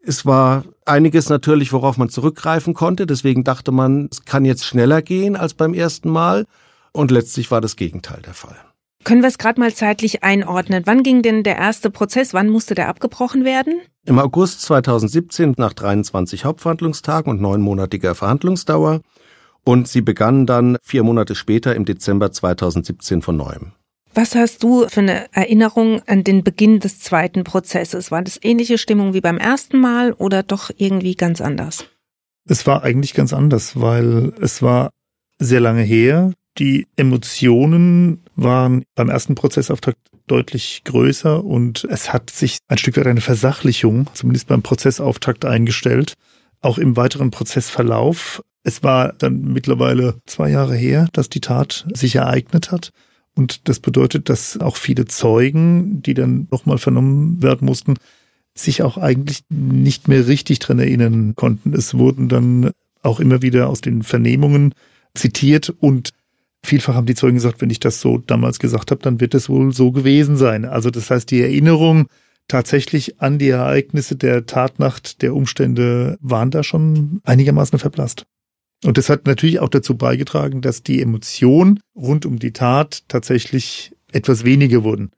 Es war einiges natürlich, worauf man zurückgreifen konnte. Deswegen dachte man, es kann jetzt schneller gehen als beim ersten Mal. Und letztlich war das Gegenteil der Fall. Können wir es gerade mal zeitlich einordnen? Wann ging denn der erste Prozess? Wann musste der abgebrochen werden? Im August 2017 nach 23 Hauptverhandlungstagen und neunmonatiger Verhandlungsdauer. Und sie begannen dann vier Monate später im Dezember 2017 von neuem. Was hast du für eine Erinnerung an den Beginn des zweiten Prozesses? War das ähnliche Stimmung wie beim ersten Mal oder doch irgendwie ganz anders? Es war eigentlich ganz anders, weil es war sehr lange her. Die Emotionen waren beim ersten Prozessauftakt deutlich größer und es hat sich ein Stück weit eine Versachlichung, zumindest beim Prozessauftakt eingestellt, auch im weiteren Prozessverlauf. Es war dann mittlerweile zwei Jahre her, dass die Tat sich ereignet hat. Und das bedeutet, dass auch viele Zeugen, die dann nochmal vernommen werden mussten, sich auch eigentlich nicht mehr richtig dran erinnern konnten. Es wurden dann auch immer wieder aus den Vernehmungen zitiert und Vielfach haben die Zeugen gesagt, wenn ich das so damals gesagt habe, dann wird es wohl so gewesen sein. Also das heißt, die Erinnerung tatsächlich an die Ereignisse der Tatnacht, der Umstände waren da schon einigermaßen verblasst. Und das hat natürlich auch dazu beigetragen, dass die Emotionen rund um die Tat tatsächlich etwas weniger wurden.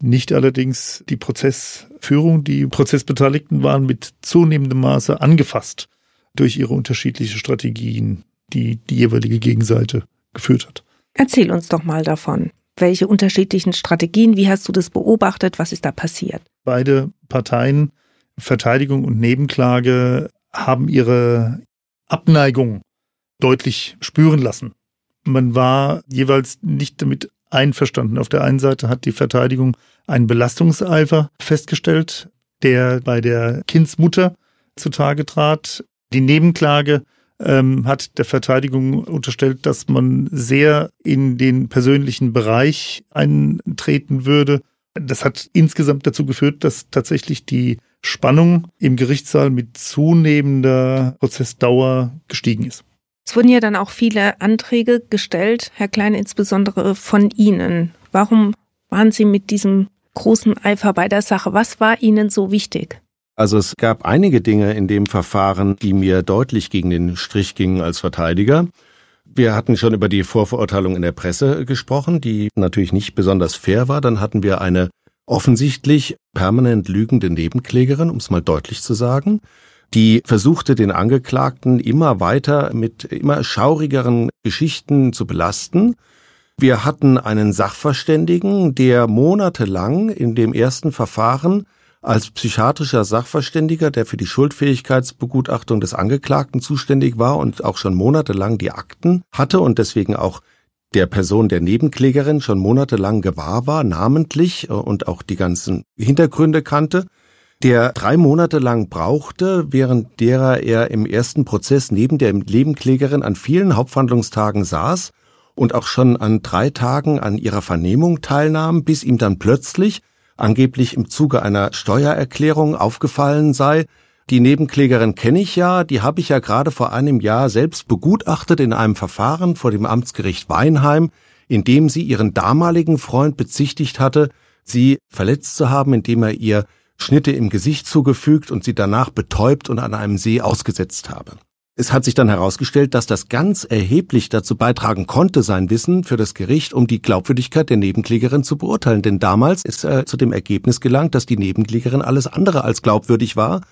Nicht allerdings die Prozess Führung. Die Prozessbeteiligten waren mit zunehmendem Maße angefasst durch ihre unterschiedlichen Strategien, die die jeweilige Gegenseite geführt hat. Erzähl uns doch mal davon. Welche unterschiedlichen Strategien, wie hast du das beobachtet, was ist da passiert? Beide Parteien, Verteidigung und Nebenklage, haben ihre Abneigung deutlich spüren lassen. Man war jeweils nicht damit einverstanden. Auf der einen Seite hat die Verteidigung einen Belastungseifer festgestellt, der bei der Kindsmutter zutage trat. Die Nebenklage ähm, hat der Verteidigung unterstellt, dass man sehr in den persönlichen Bereich eintreten würde. Das hat insgesamt dazu geführt, dass tatsächlich die Spannung im Gerichtssaal mit zunehmender Prozessdauer gestiegen ist. Es wurden ja dann auch viele Anträge gestellt, Herr Klein, insbesondere von Ihnen. Warum waren Sie mit diesem großen Eifer bei der Sache? Was war Ihnen so wichtig? Also es gab einige Dinge in dem Verfahren, die mir deutlich gegen den Strich gingen als Verteidiger. Wir hatten schon über die Vorverurteilung in der Presse gesprochen, die natürlich nicht besonders fair war. Dann hatten wir eine offensichtlich permanent lügende Nebenklägerin, um es mal deutlich zu sagen, die versuchte den Angeklagten immer weiter mit immer schaurigeren Geschichten zu belasten. Wir hatten einen Sachverständigen, der monatelang in dem ersten Verfahren als psychiatrischer Sachverständiger, der für die Schuldfähigkeitsbegutachtung des Angeklagten zuständig war und auch schon monatelang die Akten hatte und deswegen auch der Person der Nebenklägerin schon monatelang gewahr war, namentlich äh, und auch die ganzen Hintergründe kannte, der drei Monate lang brauchte, während derer er im ersten Prozess neben der Nebenklägerin an vielen Hauptverhandlungstagen saß und auch schon an drei Tagen an ihrer Vernehmung teilnahm, bis ihm dann plötzlich angeblich im Zuge einer Steuererklärung aufgefallen sei, die Nebenklägerin kenne ich ja, die habe ich ja gerade vor einem Jahr selbst begutachtet in einem Verfahren vor dem Amtsgericht Weinheim, in dem sie ihren damaligen Freund bezichtigt hatte, sie verletzt zu haben, indem er ihr Schnitte im Gesicht zugefügt und sie danach betäubt und an einem See ausgesetzt habe. Es hat sich dann herausgestellt, dass das ganz erheblich dazu beitragen konnte, sein Wissen für das Gericht, um die Glaubwürdigkeit der Nebenklägerin zu beurteilen. Denn damals ist er zu dem Ergebnis gelangt, dass die Nebenklägerin alles andere als glaubwürdig war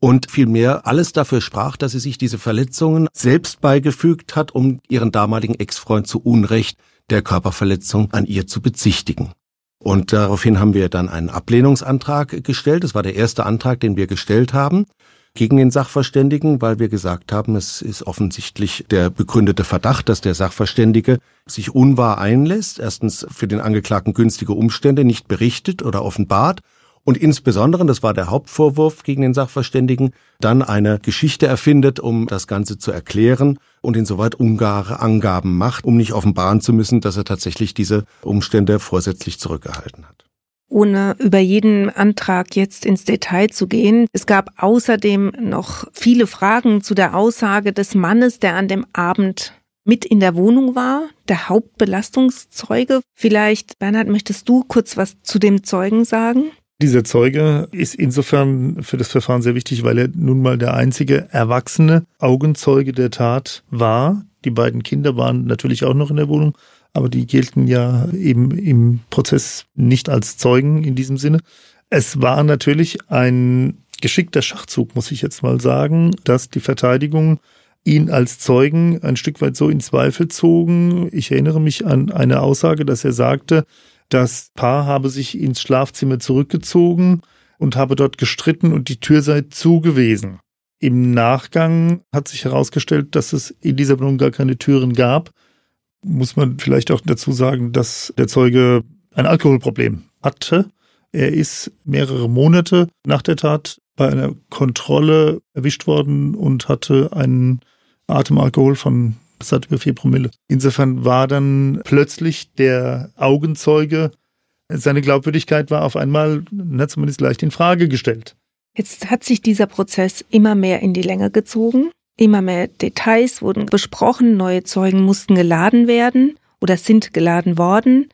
und vielmehr alles dafür sprach, dass sie sich diese Verletzungen selbst beigefügt hat, um ihren damaligen Ex-Freund zu Unrecht der Körperverletzung an ihr zu bezichtigen. Und daraufhin haben wir dann einen Ablehnungsantrag gestellt. Das war der erste Antrag, den wir gestellt haben gegen den Sachverständigen, weil wir gesagt haben, es ist offensichtlich der begründete Verdacht, dass der Sachverständige sich unwahr einlässt, erstens für den Angeklagten günstige Umstände nicht berichtet oder offenbart und insbesondere, das war der Hauptvorwurf gegen den Sachverständigen, dann eine Geschichte erfindet, um das Ganze zu erklären und insoweit ungare Angaben macht, um nicht offenbaren zu müssen, dass er tatsächlich diese Umstände vorsätzlich zurückgehalten hat ohne über jeden Antrag jetzt ins Detail zu gehen. Es gab außerdem noch viele Fragen zu der Aussage des Mannes, der an dem Abend mit in der Wohnung war, der Hauptbelastungszeuge. Vielleicht, Bernhard, möchtest du kurz was zu dem Zeugen sagen? Dieser Zeuge ist insofern für das Verfahren sehr wichtig, weil er nun mal der einzige erwachsene Augenzeuge der Tat war. Die beiden Kinder waren natürlich auch noch in der Wohnung, aber die gelten ja eben im Prozess nicht als Zeugen in diesem Sinne. Es war natürlich ein geschickter Schachzug, muss ich jetzt mal sagen, dass die Verteidigung ihn als Zeugen ein Stück weit so in Zweifel zogen. Ich erinnere mich an eine Aussage, dass er sagte, das Paar habe sich ins Schlafzimmer zurückgezogen und habe dort gestritten und die Tür sei zu gewesen. Im Nachgang hat sich herausgestellt, dass es in dieser Wohnung gar keine Türen gab muss man vielleicht auch dazu sagen, dass der Zeuge ein Alkoholproblem hatte. Er ist mehrere Monate nach der Tat bei einer Kontrolle erwischt worden und hatte einen Atemalkohol von satt über vier Promille. Insofern war dann plötzlich der Augenzeuge, seine Glaubwürdigkeit war auf einmal, na, zumindest leicht in Frage gestellt. Jetzt hat sich dieser Prozess immer mehr in die Länge gezogen. Immer mehr Details wurden besprochen, neue Zeugen mussten geladen werden oder sind geladen worden.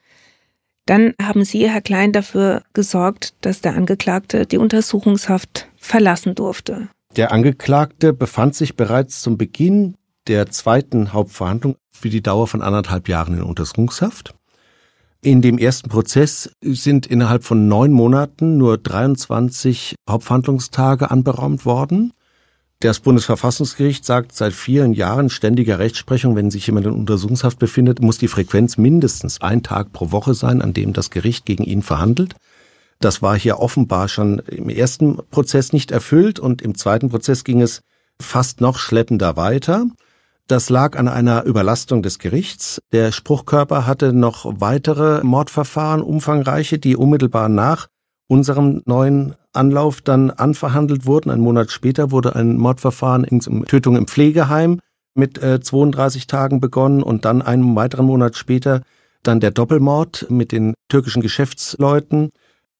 Dann haben Sie, Herr Klein, dafür gesorgt, dass der Angeklagte die Untersuchungshaft verlassen durfte. Der Angeklagte befand sich bereits zum Beginn der zweiten Hauptverhandlung für die Dauer von anderthalb Jahren in Untersuchungshaft. In dem ersten Prozess sind innerhalb von neun Monaten nur 23 Hauptverhandlungstage anberaumt worden. Das Bundesverfassungsgericht sagt seit vielen Jahren ständiger Rechtsprechung, wenn sich jemand in Untersuchungshaft befindet, muss die Frequenz mindestens ein Tag pro Woche sein, an dem das Gericht gegen ihn verhandelt. Das war hier offenbar schon im ersten Prozess nicht erfüllt und im zweiten Prozess ging es fast noch schleppender weiter. Das lag an einer Überlastung des Gerichts. Der Spruchkörper hatte noch weitere Mordverfahren, umfangreiche, die unmittelbar nach unserem neuen Anlauf dann anverhandelt wurden. Ein Monat später wurde ein Mordverfahren in Tötung im Pflegeheim mit äh, 32 Tagen begonnen und dann einen weiteren Monat später dann der Doppelmord mit den türkischen Geschäftsleuten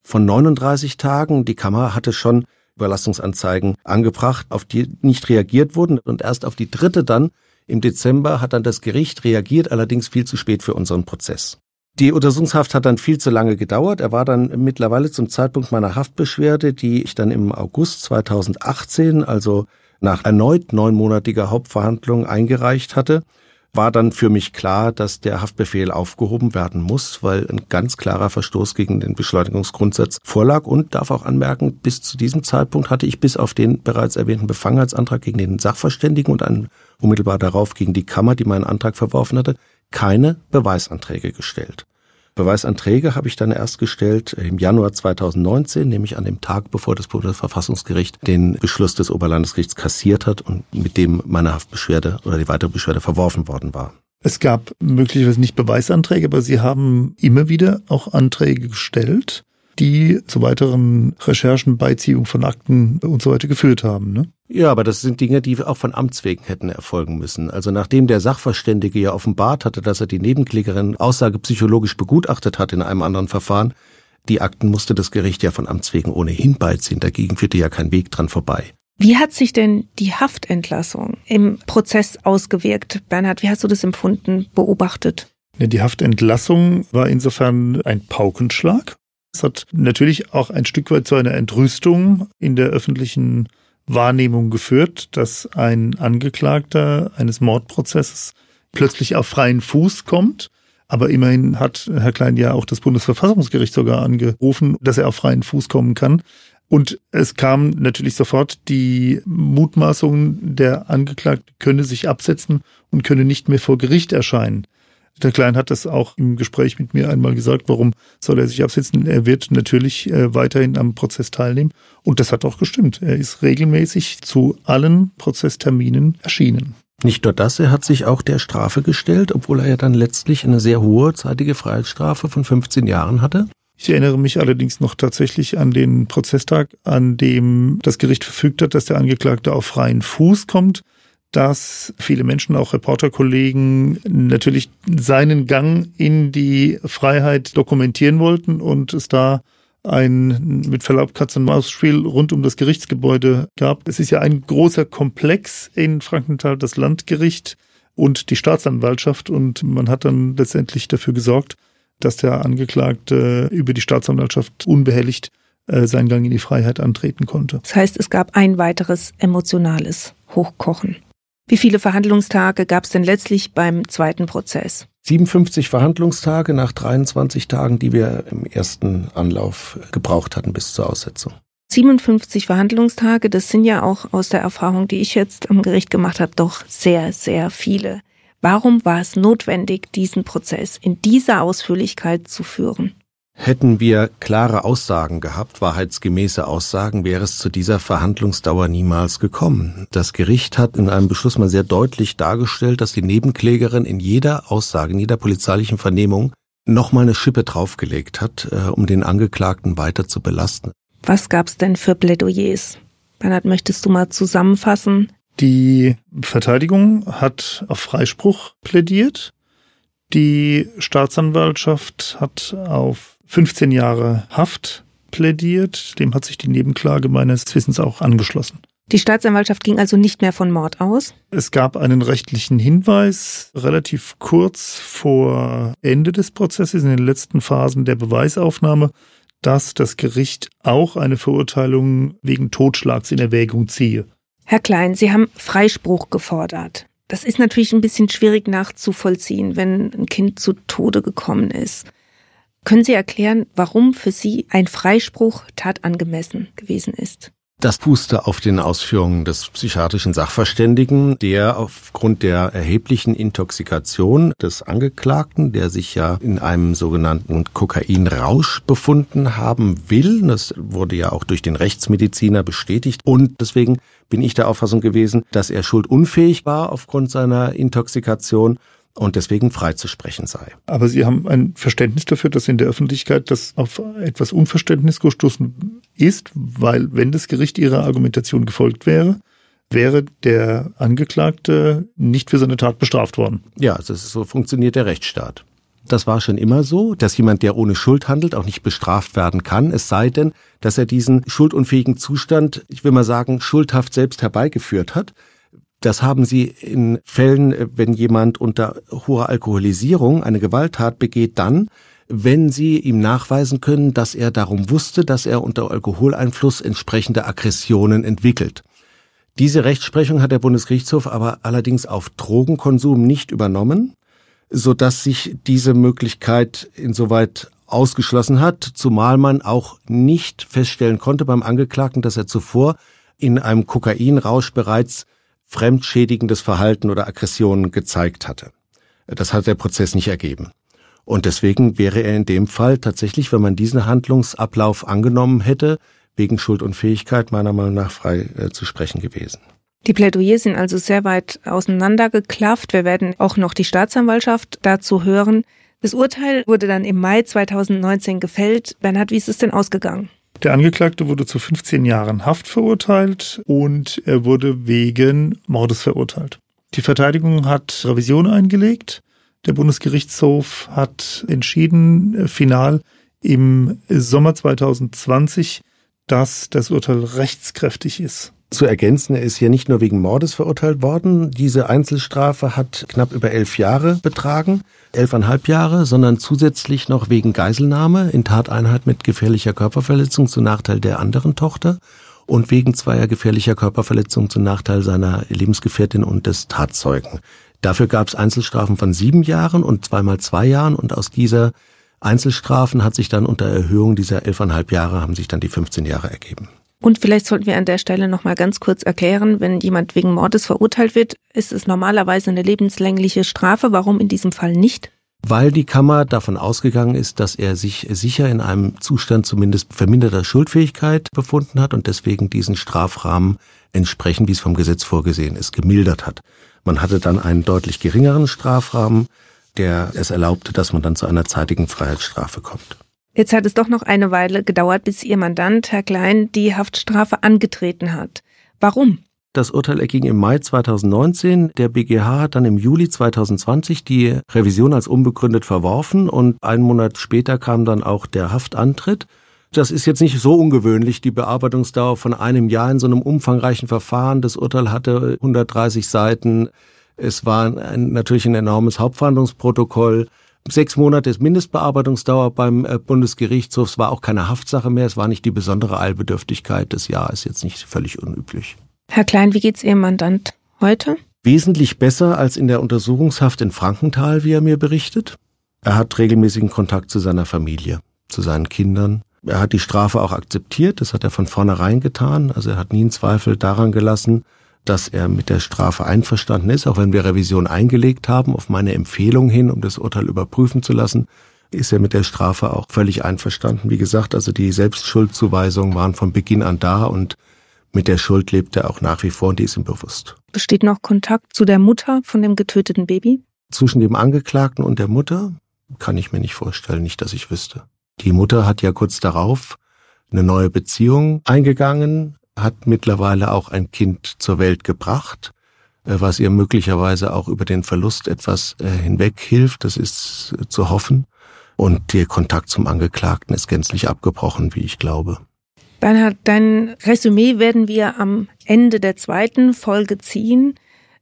von 39 Tagen. Die Kammer hatte schon Überlastungsanzeigen angebracht, auf die nicht reagiert wurden und erst auf die dritte dann im Dezember hat dann das Gericht reagiert, allerdings viel zu spät für unseren Prozess. Die Untersuchungshaft hat dann viel zu lange gedauert. Er war dann mittlerweile zum Zeitpunkt meiner Haftbeschwerde, die ich dann im August 2018, also nach erneut neunmonatiger Hauptverhandlung eingereicht hatte, war dann für mich klar, dass der Haftbefehl aufgehoben werden muss, weil ein ganz klarer Verstoß gegen den Beschleunigungsgrundsatz vorlag und darf auch anmerken, bis zu diesem Zeitpunkt hatte ich bis auf den bereits erwähnten Befangenheitsantrag gegen den Sachverständigen und einen unmittelbar darauf gegen die Kammer, die meinen Antrag verworfen hatte, keine Beweisanträge gestellt. Beweisanträge habe ich dann erst gestellt im Januar 2019, nämlich an dem Tag, bevor das Bundesverfassungsgericht den Beschluss des Oberlandesgerichts kassiert hat und mit dem meine Haftbeschwerde oder die weitere Beschwerde verworfen worden war. Es gab möglicherweise nicht Beweisanträge, aber Sie haben immer wieder auch Anträge gestellt die zu weiteren Recherchen, Beiziehung von Akten und so weiter geführt haben. Ne? Ja, aber das sind Dinge, die auch von Amts wegen hätten erfolgen müssen. Also nachdem der Sachverständige ja offenbart hatte, dass er die Nebenklägerin Aussage psychologisch begutachtet hat in einem anderen Verfahren, die Akten musste das Gericht ja von Amts wegen ohnehin beiziehen. Dagegen führte ja kein Weg dran vorbei. Wie hat sich denn die Haftentlassung im Prozess ausgewirkt? Bernhard, wie hast du das empfunden, beobachtet? Die Haftentlassung war insofern ein Paukenschlag. Es hat natürlich auch ein Stück weit zu einer Entrüstung in der öffentlichen Wahrnehmung geführt, dass ein Angeklagter eines Mordprozesses plötzlich auf freien Fuß kommt. Aber immerhin hat Herr Klein ja auch das Bundesverfassungsgericht sogar angerufen, dass er auf freien Fuß kommen kann. Und es kam natürlich sofort die Mutmaßung, der Angeklagte könne sich absetzen und könne nicht mehr vor Gericht erscheinen. Der Klein hat das auch im Gespräch mit mir einmal gesagt, warum soll er sich absetzen? Er wird natürlich äh, weiterhin am Prozess teilnehmen. Und das hat auch gestimmt. Er ist regelmäßig zu allen Prozessterminen erschienen. Nicht nur das, er hat sich auch der Strafe gestellt, obwohl er ja dann letztlich eine sehr hohe zeitige Freiheitsstrafe von 15 Jahren hatte. Ich erinnere mich allerdings noch tatsächlich an den Prozesstag, an dem das Gericht verfügt hat, dass der Angeklagte auf freien Fuß kommt dass viele Menschen, auch Reporterkollegen, natürlich seinen Gang in die Freiheit dokumentieren wollten und es da ein mit Verlaub Katz-und-Maus-Spiel rund um das Gerichtsgebäude gab. Es ist ja ein großer Komplex in Frankenthal, das Landgericht und die Staatsanwaltschaft und man hat dann letztendlich dafür gesorgt, dass der Angeklagte über die Staatsanwaltschaft unbehelligt äh, seinen Gang in die Freiheit antreten konnte. Das heißt, es gab ein weiteres emotionales Hochkochen. Wie viele Verhandlungstage gab es denn letztlich beim zweiten Prozess? 57 Verhandlungstage nach 23 Tagen, die wir im ersten Anlauf gebraucht hatten bis zur Aussetzung. 57 Verhandlungstage, das sind ja auch aus der Erfahrung, die ich jetzt am Gericht gemacht habe, doch sehr, sehr viele. Warum war es notwendig, diesen Prozess in dieser Ausführlichkeit zu führen? Hätten wir klare Aussagen gehabt, wahrheitsgemäße Aussagen, wäre es zu dieser Verhandlungsdauer niemals gekommen. Das Gericht hat in einem Beschluss mal sehr deutlich dargestellt, dass die Nebenklägerin in jeder Aussage, in jeder polizeilichen Vernehmung nochmal eine Schippe draufgelegt hat, äh, um den Angeklagten weiter zu belasten. Was gab's denn für Plädoyers? Bernhard, möchtest du mal zusammenfassen? Die Verteidigung hat auf Freispruch plädiert. Die Staatsanwaltschaft hat auf 15 Jahre Haft plädiert. Dem hat sich die Nebenklage meines Wissens auch angeschlossen. Die Staatsanwaltschaft ging also nicht mehr von Mord aus? Es gab einen rechtlichen Hinweis relativ kurz vor Ende des Prozesses, in den letzten Phasen der Beweisaufnahme, dass das Gericht auch eine Verurteilung wegen Totschlags in Erwägung ziehe. Herr Klein, Sie haben Freispruch gefordert. Das ist natürlich ein bisschen schwierig nachzuvollziehen, wenn ein Kind zu Tode gekommen ist. Können Sie erklären, warum für Sie ein Freispruch tatangemessen gewesen ist? Das puste auf den Ausführungen des psychiatrischen Sachverständigen, der aufgrund der erheblichen Intoxikation des Angeklagten, der sich ja in einem sogenannten Kokainrausch befunden haben will, das wurde ja auch durch den Rechtsmediziner bestätigt, und deswegen bin ich der Auffassung gewesen, dass er schuldunfähig war aufgrund seiner Intoxikation und deswegen freizusprechen sei. Aber Sie haben ein Verständnis dafür, dass in der Öffentlichkeit das auf etwas Unverständnis gestoßen ist, weil wenn das Gericht Ihrer Argumentation gefolgt wäre, wäre der Angeklagte nicht für seine Tat bestraft worden. Ja, also so funktioniert der Rechtsstaat. Das war schon immer so, dass jemand, der ohne Schuld handelt, auch nicht bestraft werden kann, es sei denn, dass er diesen schuldunfähigen Zustand, ich will mal sagen, schuldhaft selbst herbeigeführt hat. Das haben sie in Fällen, wenn jemand unter hoher Alkoholisierung eine Gewalttat begeht, dann, wenn sie ihm nachweisen können, dass er darum wusste, dass er unter Alkoholeinfluss entsprechende Aggressionen entwickelt. Diese Rechtsprechung hat der Bundesgerichtshof aber allerdings auf Drogenkonsum nicht übernommen, so dass sich diese Möglichkeit insoweit ausgeschlossen hat, zumal man auch nicht feststellen konnte beim Angeklagten, dass er zuvor in einem Kokainrausch bereits fremdschädigendes Verhalten oder Aggressionen gezeigt hatte. Das hat der Prozess nicht ergeben. Und deswegen wäre er in dem Fall tatsächlich, wenn man diesen Handlungsablauf angenommen hätte, wegen Schuldunfähigkeit meiner Meinung nach frei äh, zu sprechen gewesen. Die Plädoyers sind also sehr weit auseinandergeklafft. Wir werden auch noch die Staatsanwaltschaft dazu hören. Das Urteil wurde dann im Mai 2019 gefällt. Bernhard, wie ist es denn ausgegangen? Der Angeklagte wurde zu 15 Jahren Haft verurteilt und er wurde wegen Mordes verurteilt. Die Verteidigung hat Revision eingelegt. Der Bundesgerichtshof hat entschieden, äh, final im Sommer 2020, dass das Urteil rechtskräftig ist. Zu ergänzen, er ist hier nicht nur wegen Mordes verurteilt worden. Diese Einzelstrafe hat knapp über elf Jahre betragen, elfeinhalb Jahre, sondern zusätzlich noch wegen Geiselnahme in Tateinheit mit gefährlicher Körperverletzung zu Nachteil der anderen Tochter und wegen zweier gefährlicher Körperverletzung zu Nachteil seiner Lebensgefährtin und des Tatzeugen. Dafür gab es Einzelstrafen von sieben Jahren und zweimal zwei Jahren und aus dieser Einzelstrafen hat sich dann unter Erhöhung dieser elfeinhalb Jahre haben sich dann die 15 Jahre ergeben. Und vielleicht sollten wir an der Stelle noch mal ganz kurz erklären, wenn jemand wegen Mordes verurteilt wird, ist es normalerweise eine lebenslängliche Strafe. Warum in diesem Fall nicht? Weil die Kammer davon ausgegangen ist, dass er sich sicher in einem Zustand zumindest verminderter Schuldfähigkeit befunden hat und deswegen diesen Strafrahmen entsprechend, wie es vom Gesetz vorgesehen ist, gemildert hat. Man hatte dann einen deutlich geringeren Strafrahmen, der es erlaubte, dass man dann zu einer zeitigen Freiheitsstrafe kommt. Jetzt hat es doch noch eine Weile gedauert, bis Ihr Mandant, Herr Klein, die Haftstrafe angetreten hat. Warum? Das Urteil erging im Mai 2019. Der BGH hat dann im Juli 2020 die Revision als unbegründet verworfen und einen Monat später kam dann auch der Haftantritt. Das ist jetzt nicht so ungewöhnlich, die Bearbeitungsdauer von einem Jahr in so einem umfangreichen Verfahren. Das Urteil hatte 130 Seiten. Es war ein, natürlich ein enormes Hauptverhandlungsprotokoll. Sechs Monate ist Mindestbearbeitungsdauer beim äh, Bundesgerichtshof. Es war auch keine Haftsache mehr. Es war nicht die besondere Eilbedürftigkeit des Jahres. Jetzt nicht völlig unüblich. Herr Klein, wie geht's Ihrem Mandant heute? Wesentlich besser als in der Untersuchungshaft in Frankenthal, wie er mir berichtet. Er hat regelmäßigen Kontakt zu seiner Familie, zu seinen Kindern. Er hat die Strafe auch akzeptiert. Das hat er von vornherein getan. Also er hat nie einen Zweifel daran gelassen, dass er mit der Strafe einverstanden ist, auch wenn wir Revision eingelegt haben, auf meine Empfehlung hin, um das Urteil überprüfen zu lassen, ist er mit der Strafe auch völlig einverstanden. Wie gesagt, also die Selbstschuldzuweisungen waren von Beginn an da und mit der Schuld lebt er auch nach wie vor und die ist ihm bewusst. Besteht noch Kontakt zu der Mutter von dem getöteten Baby? Zwischen dem Angeklagten und der Mutter kann ich mir nicht vorstellen, nicht, dass ich wüsste. Die Mutter hat ja kurz darauf eine neue Beziehung eingegangen, hat mittlerweile auch ein Kind zur Welt gebracht, äh, was ihr möglicherweise auch über den Verlust etwas äh, hinweg hilft. Das ist äh, zu hoffen. Und der Kontakt zum Angeklagten ist gänzlich abgebrochen, wie ich glaube. Bernhard, dein Resümee werden wir am Ende der zweiten Folge ziehen.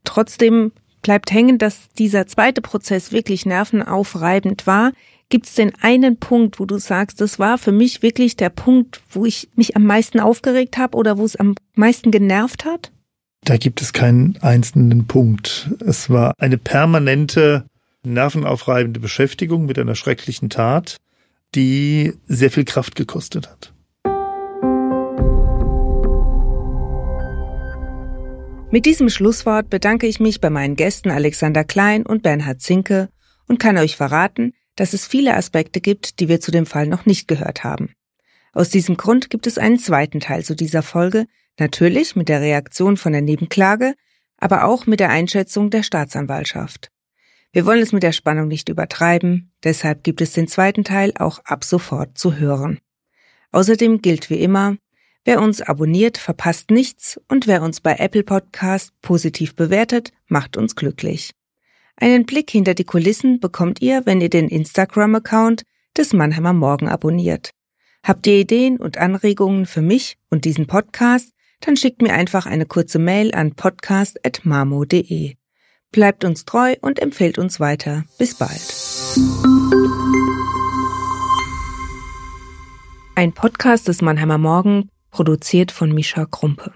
Trotzdem bleibt hängen, dass dieser zweite Prozess wirklich nervenaufreibend war. Gibt es denn einen Punkt, wo du sagst, das war für mich wirklich der Punkt, wo ich mich am meisten aufgeregt habe oder wo es am meisten genervt hat? Da gibt es keinen einzelnen Punkt. Es war eine permanente, nervenaufreibende Beschäftigung mit einer schrecklichen Tat, die sehr viel Kraft gekostet hat. Mit diesem Schlusswort bedanke ich mich bei meinen Gästen Alexander Klein und Bernhard Zinke und kann euch verraten, dass es viele Aspekte gibt, die wir zu dem Fall noch nicht gehört haben. Aus diesem Grund gibt es einen zweiten Teil zu dieser Folge, natürlich mit der Reaktion von der Nebenklage, aber auch mit der Einschätzung der Staatsanwaltschaft. Wir wollen es mit der Spannung nicht übertreiben, deshalb gibt es den zweiten Teil auch ab sofort zu hören. Außerdem gilt wie immer, Wer uns abonniert, verpasst nichts und wer uns bei Apple Podcast positiv bewertet, macht uns glücklich. Einen Blick hinter die Kulissen bekommt ihr, wenn ihr den Instagram-Account des Mannheimer Morgen abonniert. Habt ihr Ideen und Anregungen für mich und diesen Podcast, dann schickt mir einfach eine kurze Mail an podcast.mamo.de. Bleibt uns treu und empfehlt uns weiter. Bis bald. Ein Podcast des Mannheimer Morgen Produziert von Mischa Krumpe.